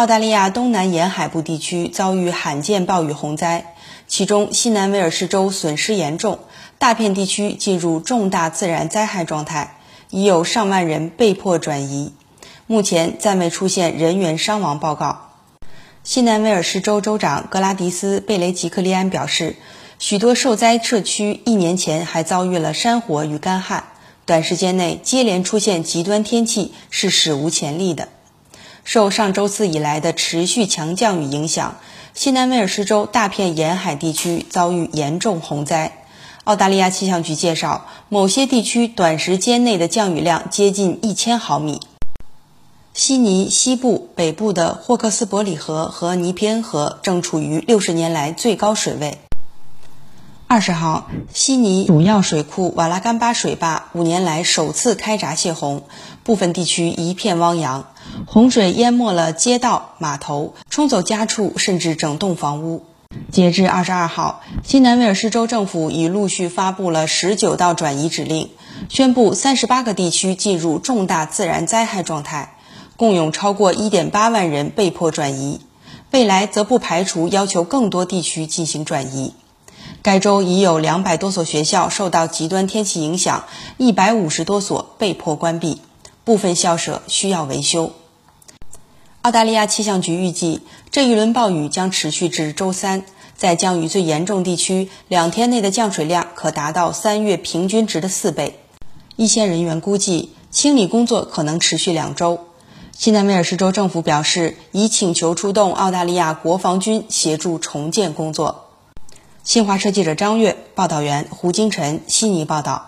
澳大利亚东南沿海部地区遭遇罕见暴雨洪灾，其中西南威尔士州损失严重，大片地区进入重大自然灾害状态，已有上万人被迫转移。目前暂未出现人员伤亡报告。西南威尔士州州长格拉迪斯·贝雷吉克利安表示，许多受灾社区一年前还遭遇了山火与干旱，短时间内接连出现极端天气是史无前例的。受上周四以来的持续强降雨影响，西南威尔士州大片沿海地区遭遇严重洪灾。澳大利亚气象局介绍，某些地区短时间内的降雨量接近一千毫米。悉尼西部、北部的霍克斯伯里河和尼皮恩河正处于六十年来最高水位。二十号，悉尼主要水库瓦拉干巴水坝五年来首次开闸泄洪，部分地区一片汪洋，洪水淹没了街道、码头，冲走家畜，甚至整栋房屋。截至二十二号，西南威尔士州政府已陆续发布了十九道转移指令，宣布三十八个地区进入重大自然灾害状态，共有超过一点八万人被迫转移。未来则不排除要求更多地区进行转移。该州已有两百多所学校受到极端天气影响，一百五十多所被迫关闭，部分校舍需要维修。澳大利亚气象局预计，这一轮暴雨将持续至周三，在降雨最严重地区，两天内的降水量可达到三月平均值的四倍。一线人员估计，清理工作可能持续两周。新南威尔士州政府表示，已请求出动澳大利亚国防军协助重建工作。新华社记者张悦，报道员胡金晨，悉尼报道。